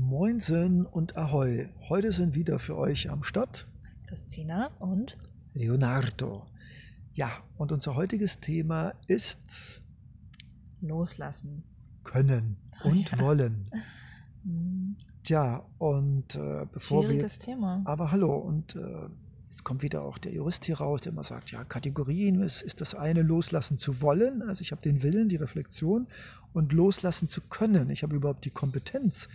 Moinsen und Ahoi. Heute sind wieder für euch am Start Christina und Leonardo. Ja, und unser heutiges Thema ist Loslassen. Können und ja. wollen. Hm, Tja, und äh, bevor wir Schwieriges jetzt, Thema. aber hallo, und äh, jetzt kommt wieder auch der Jurist hier raus, der immer sagt, ja, Kategorien ist, ist das eine, loslassen zu wollen, also ich habe den Willen, die Reflexion und loslassen zu können. Ich habe überhaupt die Kompetenz,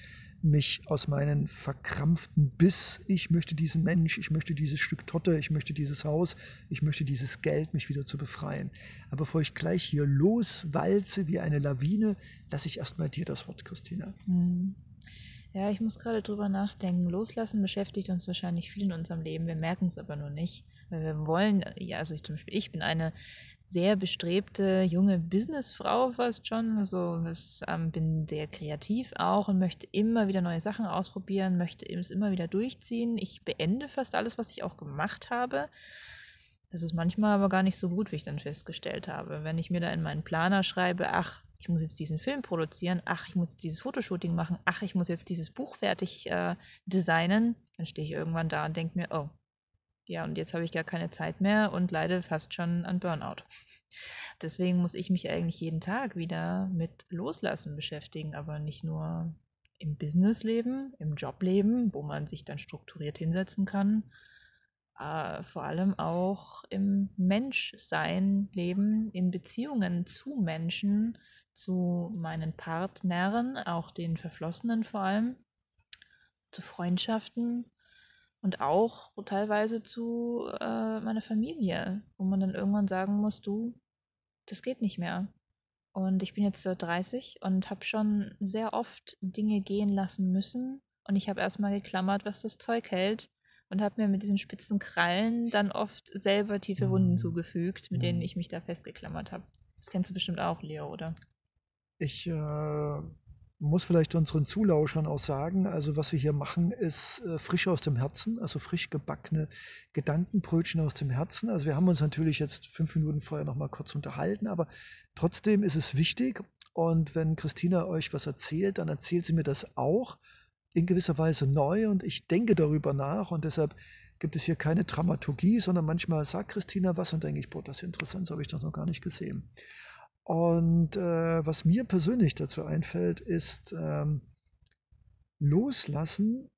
mich aus meinen verkrampften Biss, ich möchte diesen Mensch, ich möchte dieses Stück Totte, ich möchte dieses Haus, ich möchte dieses Geld, mich wieder zu befreien. Aber bevor ich gleich hier loswalze wie eine Lawine, lasse ich erstmal dir das Wort, Christina. Hm. Ja, ich muss gerade drüber nachdenken. Loslassen beschäftigt uns wahrscheinlich viel in unserem Leben. Wir merken es aber nur nicht. Weil wir wollen, ja, also ich zum Beispiel, ich bin eine sehr bestrebte junge Businessfrau fast schon. Also das, ähm, bin sehr kreativ auch und möchte immer wieder neue Sachen ausprobieren, möchte es immer wieder durchziehen. Ich beende fast alles, was ich auch gemacht habe. Das ist manchmal aber gar nicht so gut, wie ich dann festgestellt habe. Wenn ich mir da in meinen Planer schreibe, ach, ich muss jetzt diesen Film produzieren, ach, ich muss jetzt dieses Fotoshooting machen, ach, ich muss jetzt dieses Buch fertig äh, designen, dann stehe ich irgendwann da und denke mir, oh, ja, und jetzt habe ich gar keine Zeit mehr und leide fast schon an Burnout. Deswegen muss ich mich eigentlich jeden Tag wieder mit Loslassen beschäftigen, aber nicht nur im Businessleben, im Jobleben, wo man sich dann strukturiert hinsetzen kann, äh, vor allem auch im Menschsein leben, in Beziehungen zu Menschen, zu meinen Partnern, auch den Verflossenen vor allem, zu Freundschaften und auch teilweise zu äh, meiner Familie, wo man dann irgendwann sagen muss, du, das geht nicht mehr. Und ich bin jetzt äh, 30 und habe schon sehr oft Dinge gehen lassen müssen. Und ich habe erstmal geklammert, was das Zeug hält. Und habe mir mit diesen spitzen Krallen dann oft selber tiefe Wunden Mhm. zugefügt, mit denen Mhm. ich mich da festgeklammert habe. Das kennst du bestimmt auch, Leo, oder? Ich äh, muss vielleicht unseren Zulauschern auch sagen, also was wir hier machen, ist äh, frisch aus dem Herzen, also frisch gebackene Gedankenbrötchen aus dem Herzen. Also wir haben uns natürlich jetzt fünf Minuten vorher noch mal kurz unterhalten, aber trotzdem ist es wichtig. Und wenn Christina euch was erzählt, dann erzählt sie mir das auch in gewisser Weise neu und ich denke darüber nach und deshalb gibt es hier keine Dramaturgie, sondern manchmal sagt Christina was und denke ich, boah, das ist interessant, so habe ich das noch gar nicht gesehen. Und äh, was mir persönlich dazu einfällt, ist, ähm, loslassen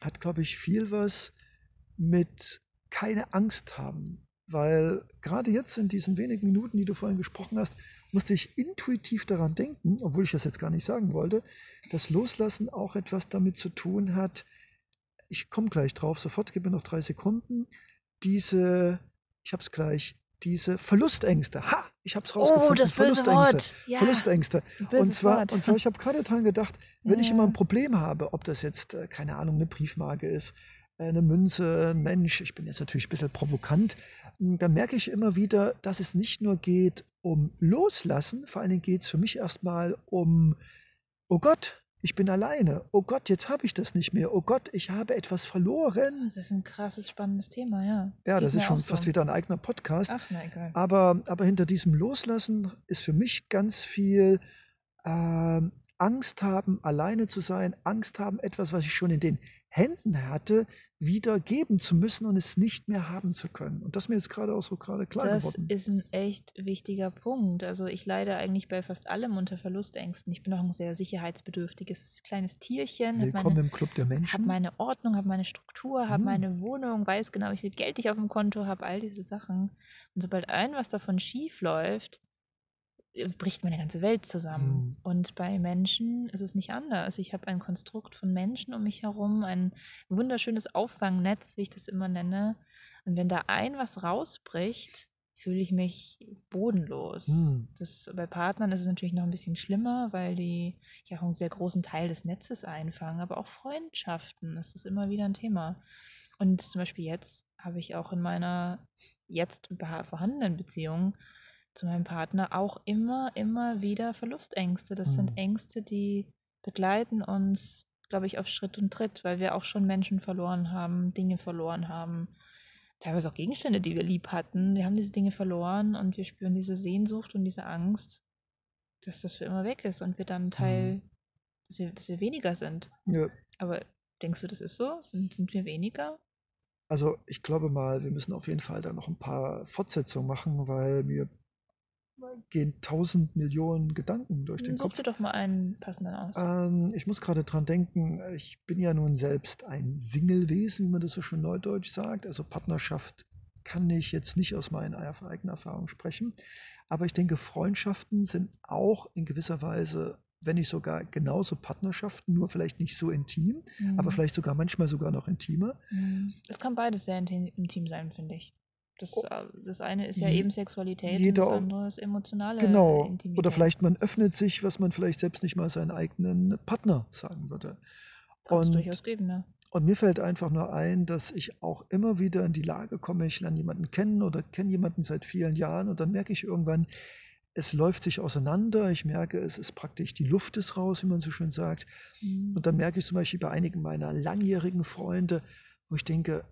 hat, glaube ich, viel was mit keine Angst haben. Weil gerade jetzt in diesen wenigen Minuten, die du vorhin gesprochen hast, musste ich intuitiv daran denken, obwohl ich das jetzt gar nicht sagen wollte, dass Loslassen auch etwas damit zu tun hat, ich komme gleich drauf, sofort, gib mir noch drei Sekunden, diese, ich habe es gleich, diese Verlustängste. Ha, ich habe es rausgefunden. Oh, das böse Verlustängste. Wort. Ja, Verlustängste. Und zwar, Wort. und zwar, ich habe gerade dran gedacht, wenn ich immer Ja. ein Problem habe, ob das jetzt, äh, keine Ahnung, eine Briefmarke ist, äh, eine Münze, ein Mensch, ich bin jetzt natürlich ein bisschen provokant, m, dann merke ich immer wieder, dass es nicht nur geht um Loslassen, vor allen Dingen geht es für mich erstmal um, oh Gott, ich bin alleine, oh Gott, jetzt habe ich das nicht mehr, oh Gott, ich habe etwas verloren. Das ist ein krasses, spannendes Thema, ja. Ja, geht das ist schon fast so. wieder ein eigener Podcast. Ach, na egal. Aber, aber hinter diesem Loslassen ist für mich ganz viel ähm, Angst haben, alleine zu sein, Angst haben, etwas, was ich schon in den Händen hatte, wieder geben zu müssen und es nicht mehr haben zu können. Und das ist mir jetzt gerade auch so gerade klar Das geworden. ist ein echt wichtiger Punkt. Also ich leide eigentlich bei fast allem unter Verlustängsten. Ich bin auch ein sehr sicherheitsbedürftiges kleines Tierchen, habe Willkommen meine, im Club der Menschen. meine Ordnung, habe meine Struktur, habe Hm. meine Wohnung, weiß genau, wie viel Geld ich auf dem Konto habe, all diese Sachen. Und sobald ein was davon schief läuft, bricht meine ganze Welt zusammen. Hm. Und bei Menschen ist es nicht anders. Ich habe ein Konstrukt von Menschen um mich herum, ein wunderschönes Auffangnetz, wie ich das immer nenne. Und wenn da ein was rausbricht, fühle ich mich bodenlos. Hm. Das, bei Partnern ist es natürlich noch ein bisschen schlimmer, weil die ja auch einen sehr großen Teil des Netzes einfangen, aber auch Freundschaften, das ist immer wieder ein Thema. Und zum Beispiel jetzt habe ich auch in meiner jetzt vorhandenen Beziehung zu meinem Partner auch immer, immer wieder Verlustängste. Das sind Hm. Ängste, die begleiten uns, glaube ich, auf Schritt und Tritt, weil wir auch schon Menschen verloren haben, Dinge verloren haben, teilweise auch Gegenstände, die wir lieb hatten. Wir haben diese Dinge verloren und wir spüren diese Sehnsucht und diese Angst, dass das für immer weg ist und wir dann Teil dass wir, dass wir weniger sind. Ja. Aber denkst du, das ist so? Sind, sind wir weniger? Also ich glaube mal, wir müssen auf jeden Fall da noch ein paar Fortsetzungen machen, weil mir gehen tausend Millionen Gedanken durch den Such Kopf. dir doch mal einen passenden aus. Ähm, ich muss gerade dran denken, ich bin ja nun selbst ein Singlewesen, wie man das so schön neudeutsch sagt. Also Partnerschaft kann ich jetzt nicht aus meiner eigenen Erfahrung sprechen. Aber ich denke, Freundschaften sind auch in gewisser Weise, wenn nicht sogar genauso Partnerschaften, nur vielleicht nicht so intim, aber Mhm. vielleicht sogar manchmal sogar noch intimer. Mhm. Es kann beides sehr intim sein, finde ich. Das, äh, das eine ist ja eben Sexualität und jeder- das andere ist emotionale Genau. Intimität. Oder vielleicht man öffnet sich, was man vielleicht selbst nicht mal seinen eigenen Partner sagen würde. Kann es Und durchaus geben, ja. Und mir fällt einfach nur ein, dass ich auch immer wieder in die Lage komme, ich lerne jemanden kennen oder kenne jemanden seit vielen Jahren und dann merke ich irgendwann, es läuft sich auseinander. Ich merke, es ist praktisch, die Luft ist raus, wie man so schön sagt. Mhm. Und dann merke ich zum Beispiel bei einigen meiner langjährigen Freunde, wo ich denke,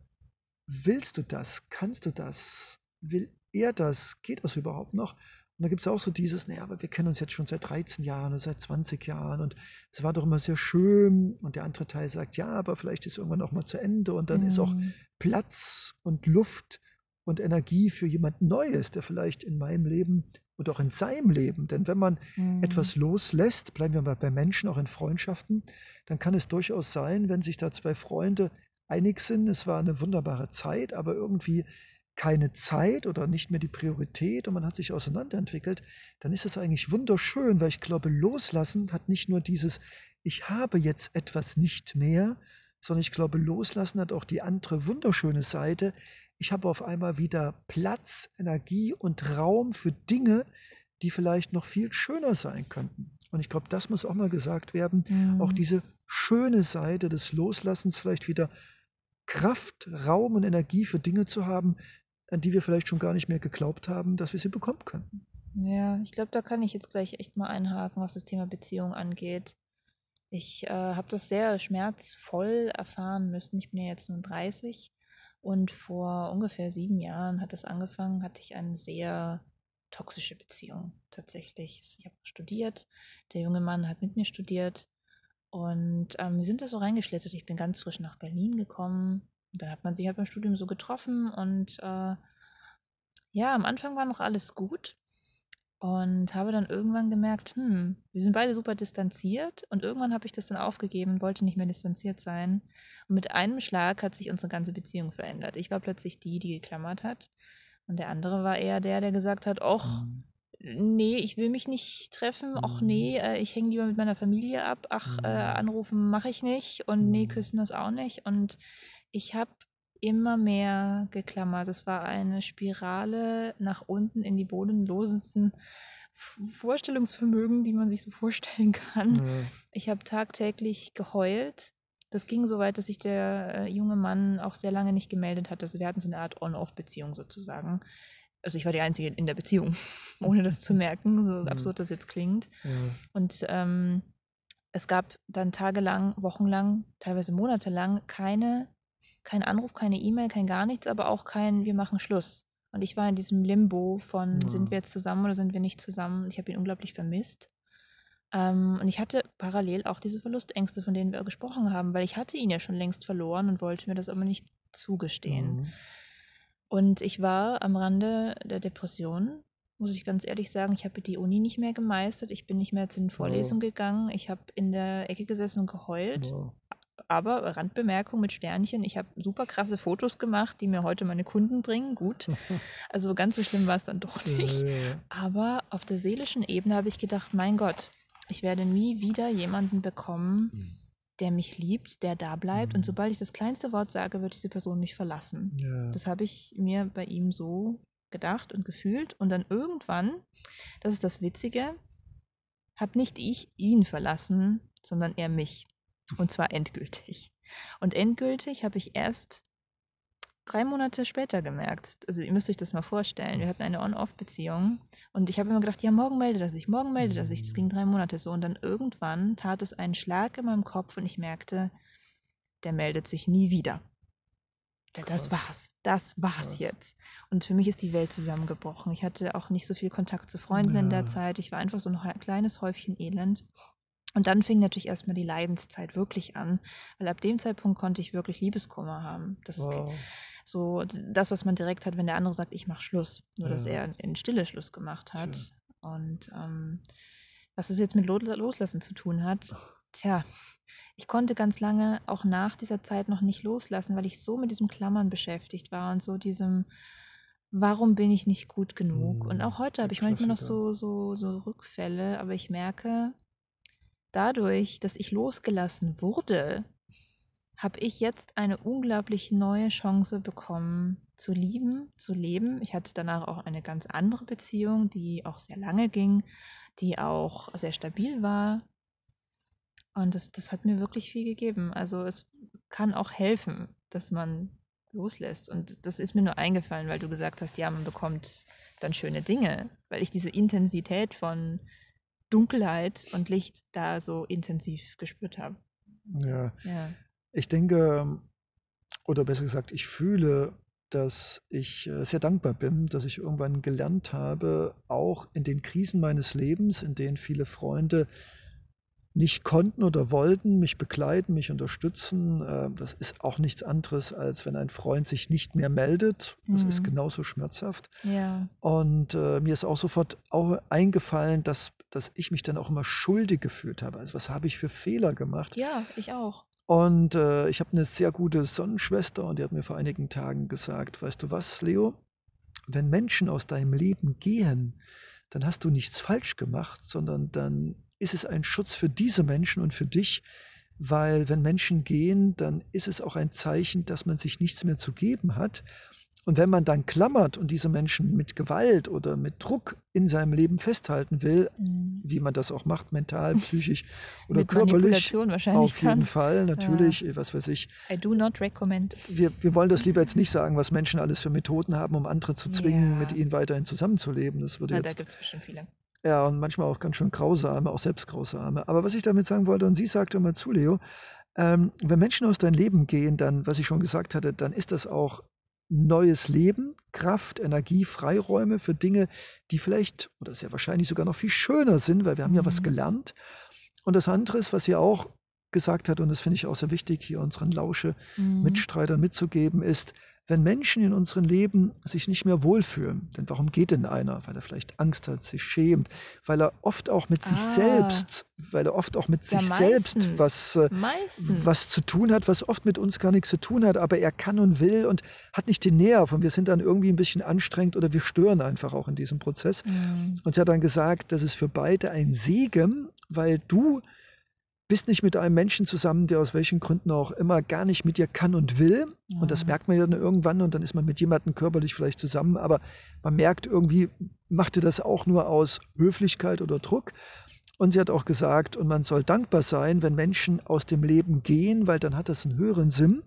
willst du das? Kannst du das? Will er das? Geht das überhaupt noch? Und da gibt es auch so dieses, naja, aber wir kennen uns jetzt schon seit 13 Jahren oder seit 20 Jahren und es war doch immer sehr schön. Und der andere Teil sagt, ja, aber vielleicht ist irgendwann auch mal zu Ende und dann ist auch Mhm. Platz und Luft und Energie für jemand Neues, der vielleicht in meinem Leben und auch in seinem Leben, denn wenn man Mhm. etwas loslässt, bleiben wir mal bei Menschen, auch in Freundschaften, dann kann es durchaus sein, wenn sich da zwei Freunde einig sind, es war eine wunderbare Zeit, aber irgendwie keine Zeit oder nicht mehr die Priorität und man hat sich auseinanderentwickelt, dann ist es eigentlich wunderschön, weil ich glaube, loslassen hat nicht nur dieses, ich habe jetzt etwas nicht mehr, sondern ich glaube, loslassen hat auch die andere wunderschöne Seite. Ich habe auf einmal wieder Platz, Energie und Raum für Dinge, die vielleicht noch viel schöner sein könnten. Und ich glaube, das muss auch mal gesagt werden. Auch Mhm. diese schöne Seite des Loslassens, vielleicht wieder Kraft, Raum und Energie für Dinge zu haben, an die wir vielleicht schon gar nicht mehr geglaubt haben, dass wir sie bekommen könnten. Ja, ich glaube, da kann ich jetzt gleich echt mal einhaken, was das Thema Beziehung angeht. Ich äh, habe das sehr schmerzvoll erfahren müssen. Ich bin ja jetzt nun 30 und vor ungefähr sieben Jahren hat das angefangen, hatte ich eine sehr toxische Beziehung tatsächlich. Ich habe studiert, der junge Mann hat mit mir studiert und ähm, wir sind da so reingeschlittert. Ich bin ganz frisch nach Berlin gekommen. Und dann hat man sich halt beim Studium so getroffen und äh, ja, am Anfang war noch alles gut und habe dann irgendwann gemerkt, hm, wir sind beide super distanziert und irgendwann habe ich das dann aufgegeben, wollte nicht mehr distanziert sein. Und mit einem Schlag hat sich unsere ganze Beziehung verändert. Ich war plötzlich die, die geklammert hat und der andere war eher der, der gesagt hat, och, nee, ich will mich nicht treffen, Mhm. nee, äh, ich hänge lieber mit meiner Familie ab, ach, äh, Mhm. anrufen mache ich nicht und nee, Mhm. küssen das auch nicht. Und ich habe immer mehr geklammert. Es war eine Spirale nach unten in die bodenlosesten Vorstellungsvermögen, die man sich so vorstellen kann. Ja. Ich habe tagtäglich geheult. Das ging so weit, dass sich der äh, junge Mann auch sehr lange nicht gemeldet hat. Also wir hatten so eine Art On-Off-Beziehung sozusagen. Also ich war die Einzige in der Beziehung, ohne das zu merken, so Mhm. absurd das jetzt klingt. Ja. Und ähm, es gab dann tagelang, wochenlang, teilweise monatelang keine, kein Anruf, keine E-Mail, kein gar nichts, aber auch kein Wir machen Schluss. Und ich war in diesem Limbo von, Ja. sind wir jetzt zusammen oder sind wir nicht zusammen? Ich habe ihn unglaublich vermisst. Ähm, und ich hatte parallel auch diese Verlustängste, von denen wir gesprochen haben, weil ich hatte ihn ja schon längst verloren und wollte mir das aber nicht zugestehen. Mhm. Und ich war am Rande der Depression, muss ich ganz ehrlich sagen. Ich habe die Uni nicht mehr gemeistert. Ich bin nicht mehr zu den Vorlesungen gegangen. Ich habe in der Ecke gesessen und geheult. Ja. Aber Randbemerkung mit Sternchen, ich habe super krasse Fotos gemacht, die mir heute meine Kunden bringen. Gut. Also ganz so schlimm war es dann doch nicht. Aber auf der seelischen Ebene habe ich gedacht, mein Gott, ich werde nie wieder jemanden bekommen, der mich liebt, der da bleibt. Und Mhm. sobald ich das kleinste Wort sage, wird diese Person mich verlassen. Ja. Das habe ich mir bei ihm so gedacht und gefühlt. Und dann irgendwann, das ist das Witzige, habe nicht ich ihn verlassen, sondern er mich. Und zwar endgültig. Und endgültig habe ich erst drei Monate später gemerkt. Also ihr müsst euch das mal vorstellen. Wir hatten eine On-Off-Beziehung und ich habe immer gedacht, ja, morgen meldet er sich, morgen meldet er sich. Das ging drei Monate so. Und dann irgendwann tat es einen Schlag in meinem Kopf und ich merkte, der meldet sich nie wieder. Da- Das war's. Das war's Krass. jetzt. Und für mich ist die Welt zusammengebrochen. Ich hatte auch nicht so viel Kontakt zu Freunden in der Ja. Zeit. Ich war einfach so ein kleines Häufchen Elend. Und dann fing natürlich erstmal die Leidenszeit wirklich an, weil ab dem Zeitpunkt konnte ich wirklich Liebeskummer haben. Das ist Wow. so das, was man direkt hat, wenn der andere sagt, ich mache Schluss. Nur, dass Ja. er in Stille Schluss gemacht hat. Tja. Und ähm, was das jetzt mit Lo- Loslassen zu tun hat, tja, ich konnte ganz lange auch nach dieser Zeit noch nicht loslassen, weil ich so mit diesem Klammern beschäftigt war und so diesem, warum bin ich nicht gut genug? Und Hm, auch heute habe ich manchmal noch so, so, so Rückfälle, aber ich merke, dadurch, dass ich losgelassen wurde, habe ich jetzt eine unglaublich neue Chance bekommen, zu lieben, zu leben. Ich hatte danach auch eine ganz andere Beziehung, die auch sehr lange ging, die auch sehr stabil war. Und das, das hat mir wirklich viel gegeben. Also es kann auch helfen, dass man loslässt. Und das ist mir nur eingefallen, weil du gesagt hast, ja, man bekommt dann schöne Dinge, weil ich diese Intensität von Dunkelheit und Licht da so intensiv gespürt habe. Ja, Ja. ich denke, oder besser gesagt, ich fühle, dass ich äh, sehr dankbar bin, dass ich irgendwann gelernt habe, auch in den Krisen meines Lebens, in denen viele Freunde nicht konnten oder wollten, mich begleiten, mich unterstützen. äh, Das ist auch nichts anderes, als wenn ein Freund sich nicht mehr meldet. Das ist Mhm. genauso schmerzhaft. Ja. Und äh, mir ist auch sofort auch eingefallen, dass, dass ich mich dann auch immer schuldig gefühlt habe. Also was habe ich für Fehler gemacht? Ja, ich auch. Und äh, ich habe eine sehr gute Sonnenschwester und die hat mir vor einigen Tagen gesagt, weißt du was, Leo, wenn Menschen aus deinem Leben gehen, dann hast du nichts falsch gemacht, sondern dann ist es ein Schutz für diese Menschen und für dich, weil wenn Menschen gehen, dann ist es auch ein Zeichen, dass man sich nichts mehr zu geben hat. Und wenn man dann klammert und diese Menschen mit Gewalt oder mit Druck in seinem Leben festhalten will, Mhm. wie man das auch macht, mental, psychisch oder körperlich, auf jeden dann. Fall, natürlich, äh, was weiß ich. I do not recommend. Wir, wir wollen das lieber jetzt nicht sagen, was Menschen alles für Methoden haben, um andere zu zwingen, Ja. mit ihnen weiterhin zusammenzuleben. Das würde Na, da jetzt, gibt es bestimmt viele. ja, und manchmal auch ganz schön grausame, auch selbst grausame. Aber was ich damit sagen wollte, und sie sagte mal zu, Leo, ähm, wenn Menschen aus deinem Leben gehen, dann, was ich schon gesagt hatte, dann ist das auch neues Leben, Kraft, Energie, Freiräume für Dinge, die vielleicht oder sehr wahrscheinlich sogar noch viel schöner sind, weil wir haben ja was Mhm. gelernt. Und das andere ist, was sie auch gesagt hat, und das finde ich auch sehr wichtig, hier unseren Lausche Mhm. Mitstreitern mitzugeben, ist, wenn Menschen in unserem Leben sich nicht mehr wohlfühlen, denn warum geht denn einer? Weil er vielleicht Angst hat, sich schämt, weil er oft auch mit sich Ah. selbst, weil er oft auch mit Ja, sich selbst meistens. was, äh, was zu tun hat, was oft mit uns gar nichts zu tun hat, aber er kann und will und hat nicht den Nerv und wir sind dann irgendwie ein bisschen anstrengend oder wir stören einfach auch in diesem Prozess. Mhm. Und sie hat dann gesagt, das ist für beide ein Segen, weil du bist nicht mit einem Menschen zusammen, der aus welchen Gründen auch immer gar nicht mit dir kann und will. Und das Ja. merkt man ja dann irgendwann und dann ist man mit jemandem körperlich vielleicht zusammen, aber man merkt irgendwie, macht er das auch nur aus Höflichkeit oder Druck. Und sie hat auch gesagt, und man soll dankbar sein, wenn Menschen aus dem Leben gehen, weil dann hat das einen höheren Sinn.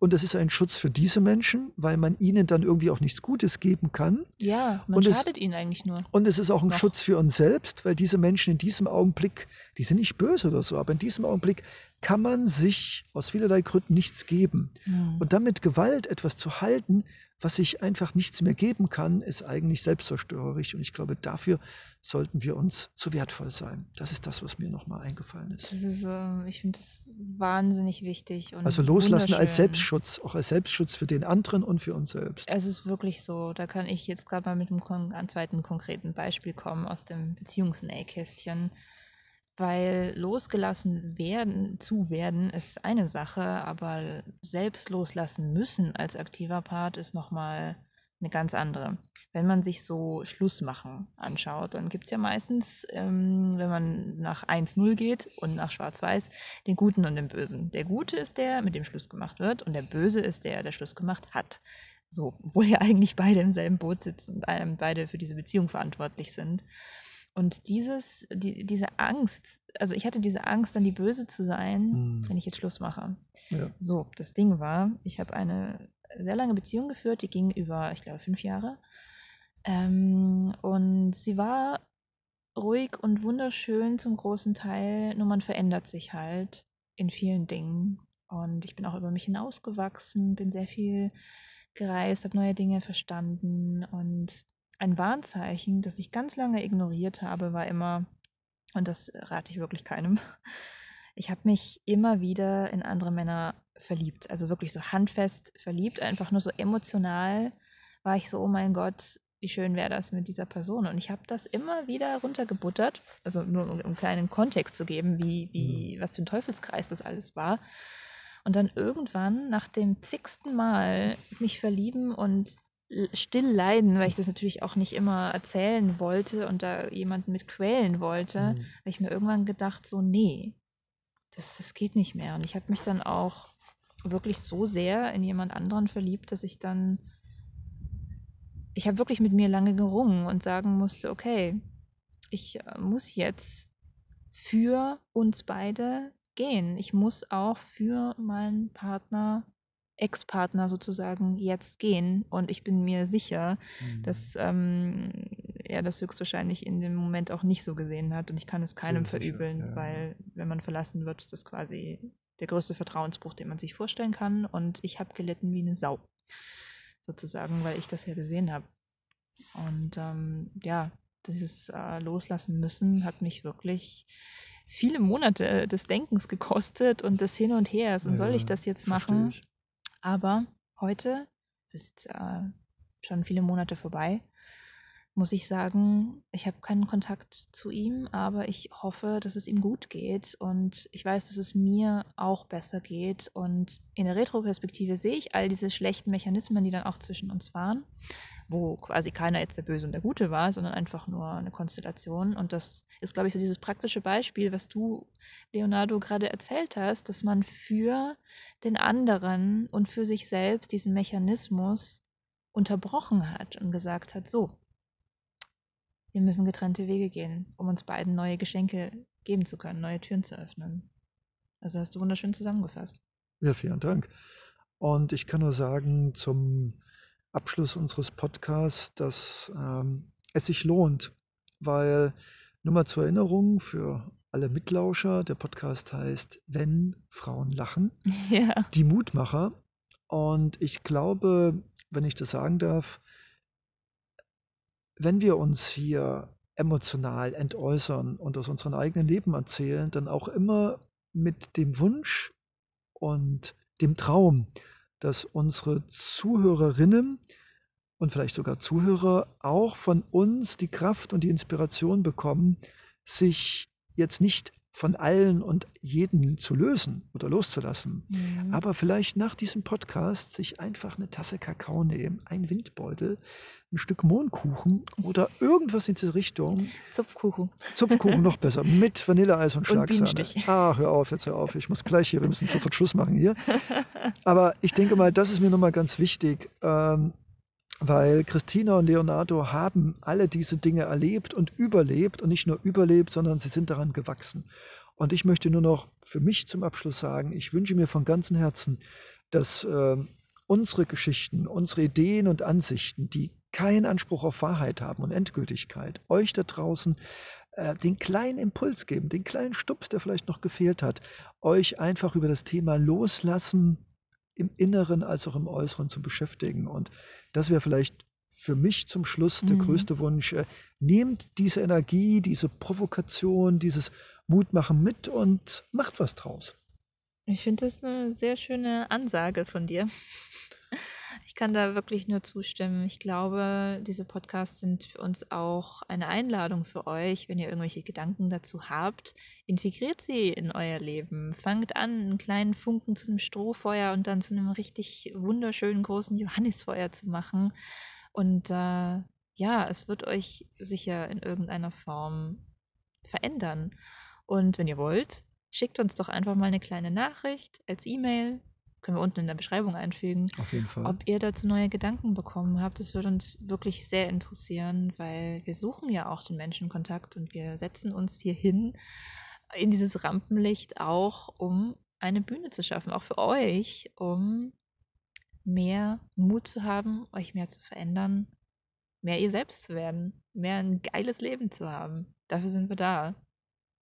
Und das ist ein Schutz für diese Menschen, weil man ihnen dann irgendwie auch nichts Gutes geben kann. Ja, man Und es- schadet ihnen eigentlich nur. Und es ist auch ein Noch. Schutz für uns selbst, weil diese Menschen in diesem Augenblick, die sind nicht böse oder so, aber in diesem Augenblick kann man sich aus vielerlei Gründen nichts geben. Mhm. Und damit Gewalt etwas zu halten, was sich einfach nichts mehr geben kann, ist eigentlich selbstzerstörerisch. Und ich glaube, dafür sollten wir uns zu wertvoll sein. Das ist das, was mir nochmal eingefallen ist. Das ist, äh, ich finde das wahnsinnig wichtig. Und Also loslassen als. Selbstschutz, auch als Selbstschutz für den anderen und für uns selbst. Es ist wirklich so. Da kann ich jetzt gerade mal mit einem einem zweiten konkreten Beispiel kommen aus dem Beziehungsnähkästchen. Weil losgelassen werden, zu werden, ist eine Sache, aber selbst loslassen müssen als aktiver Part ist nochmal eine ganz andere. Wenn man sich so Schlussmachen anschaut, dann gibt es ja meistens, ähm, wenn man nach 1-0 geht und nach Schwarz-Weiß, den Guten und den Bösen. Der Gute ist der, mit dem Schluss gemacht wird, und der Böse ist der, der Schluss gemacht hat. So, obwohl ja eigentlich beide im selben Boot sitzen und ähm, beide für diese Beziehung verantwortlich sind. Und dieses, die, diese Angst, also ich hatte diese Angst, dann die Böse zu sein, Hm. wenn ich jetzt Schluss mache. Ja. So, das Ding war, ich habe eine sehr lange Beziehung geführt, die ging über, ich glaube, fünf Jahre. Ähm, und sie war ruhig und wunderschön zum großen Teil, nur man verändert sich halt in vielen Dingen. Und ich bin auch über mich hinausgewachsen, bin sehr viel gereist, habe neue Dinge verstanden. Und ein Warnzeichen, das ich ganz lange ignoriert habe, war immer, und das rate ich wirklich keinem, ich habe mich immer wieder in andere Männer verliebt. Also wirklich so handfest verliebt, einfach nur so emotional war ich so, oh mein Gott, wie schön wäre das mit dieser Person. Und ich habe das immer wieder runtergebuttert, also nur um, um einen kleinen Kontext zu geben, wie, wie, mhm. was für ein Teufelskreis das alles war. Und dann irgendwann, nach dem zigsten Mal mich verlieben und still leiden, weil ich das natürlich auch nicht immer erzählen wollte und da jemanden mit quälen wollte, mhm. habe ich mir irgendwann gedacht, so, nee, das, das geht nicht mehr. Und ich habe mich dann auch wirklich so sehr in jemand anderen verliebt, dass ich dann ich habe wirklich mit mir lange gerungen und sagen musste, okay, ich äh, muss jetzt für uns beide gehen. Ich muss auch für meinen Partner, Ex-Partner sozusagen jetzt gehen. Und ich bin mir sicher, mhm. dass ähm, er das höchstwahrscheinlich in dem Moment auch nicht so gesehen hat. Und ich kann es keinem Sehr verübeln, sicher, ja. weil wenn man verlassen wird, ist das quasi der größte Vertrauensbruch, den man sich vorstellen kann. Und ich habe gelitten wie eine Sau sozusagen, weil ich das ja gesehen habe. Und ähm, ja, dieses äh, Loslassen müssen hat mich wirklich viele Monate des Denkens gekostet und des Hin und Hers. Und ja, soll ich das jetzt machen? Ich. Aber heute, das ist äh, schon viele Monate vorbei, muss ich sagen, ich habe keinen Kontakt zu ihm, aber ich hoffe, dass es ihm gut geht und ich weiß, dass es mir auch besser geht. Und in der Retroperspektive sehe ich all diese schlechten Mechanismen, die dann auch zwischen uns waren, wo quasi keiner jetzt der Böse und der Gute war, sondern einfach nur eine Konstellation. Und das ist, glaube ich, so dieses praktische Beispiel, was du, Leonardo, gerade erzählt hast, dass man für den anderen und für sich selbst diesen Mechanismus unterbrochen hat und gesagt hat, so, wir müssen getrennte Wege gehen, um uns beiden neue Geschenke geben zu können, neue Türen zu öffnen. Also hast du wunderschön zusammengefasst. Ja, vielen Dank. Und ich kann nur sagen zum Abschluss unseres Podcasts, dass ähm, es sich lohnt, weil nur mal zur Erinnerung für alle Mitlauscher, der Podcast heißt Wenn Frauen lachen, ja. die Mutmacher. Und ich glaube, wenn ich das sagen darf, wenn wir uns hier emotional entäußern und aus unserem eigenen Leben erzählen, dann auch immer mit dem Wunsch und dem Traum, dass unsere Zuhörerinnen und vielleicht sogar Zuhörer auch von uns die Kraft und die Inspiration bekommen, sich jetzt nicht von allen und jeden zu lösen oder loszulassen. Mhm. Aber vielleicht nach diesem Podcast sich einfach eine Tasse Kakao nehmen, ein Windbeutel, ein Stück Mohnkuchen oder irgendwas in diese Richtung. Zupfkuchen. Zupfkuchen noch besser, mit Vanilleeis und Schlagsahne. Und ah, hör auf, jetzt hör auf. Ich muss gleich hier, wir müssen sofort Schluss machen hier. Aber ich denke mal, das ist mir nochmal ganz wichtig. Ähm, weil Christina und Leonardo haben alle diese Dinge erlebt und überlebt und nicht nur überlebt, sondern sie sind daran gewachsen. Und ich möchte nur noch für mich zum Abschluss sagen, ich wünsche mir von ganzem Herzen, dass äh, unsere Geschichten, unsere Ideen und Ansichten, die keinen Anspruch auf Wahrheit haben und Endgültigkeit, euch da draußen äh, den kleinen Impuls geben, den kleinen Stups, der vielleicht noch gefehlt hat, euch einfach über das Thema Loslassen im Inneren als auch im Äußeren zu beschäftigen. Und das wäre vielleicht für mich zum Schluss der mhm. größte Wunsch. Äh, nehmt diese Energie, diese Provokation, dieses Mutmachen mit und macht was draus. Ich finde das eine sehr schöne Ansage von dir. Ich kann da wirklich nur zustimmen. Ich glaube, diese Podcasts sind für uns auch eine Einladung für euch. Wenn ihr irgendwelche Gedanken dazu habt, integriert sie in euer Leben. Fangt an, einen kleinen Funken zu einem Strohfeuer und dann zu einem richtig wunderschönen großen Johannisfeuer zu machen. Und äh, ja, es wird euch sicher in irgendeiner Form verändern. Und wenn ihr wollt, schickt uns doch einfach mal eine kleine Nachricht als E-Mail können wir unten in der Beschreibung einfügen. Auf jeden Fall. Ob ihr dazu neue Gedanken bekommen habt, das würde uns wirklich sehr interessieren, weil wir suchen ja auch den Menschenkontakt und wir setzen uns hier hin in dieses Rampenlicht auch, um eine Bühne zu schaffen, auch für euch, um mehr Mut zu haben, euch mehr zu verändern, mehr ihr selbst zu werden, mehr ein geiles Leben zu haben. Dafür sind wir da.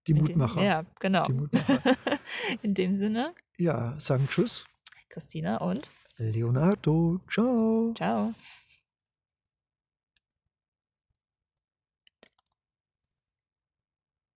Die Mutmacher. Dem, ja, genau. Die Mutmacher. in dem Sinne. Ja, sagen Tschüss. Christina und Leonardo. Ciao. Ciao.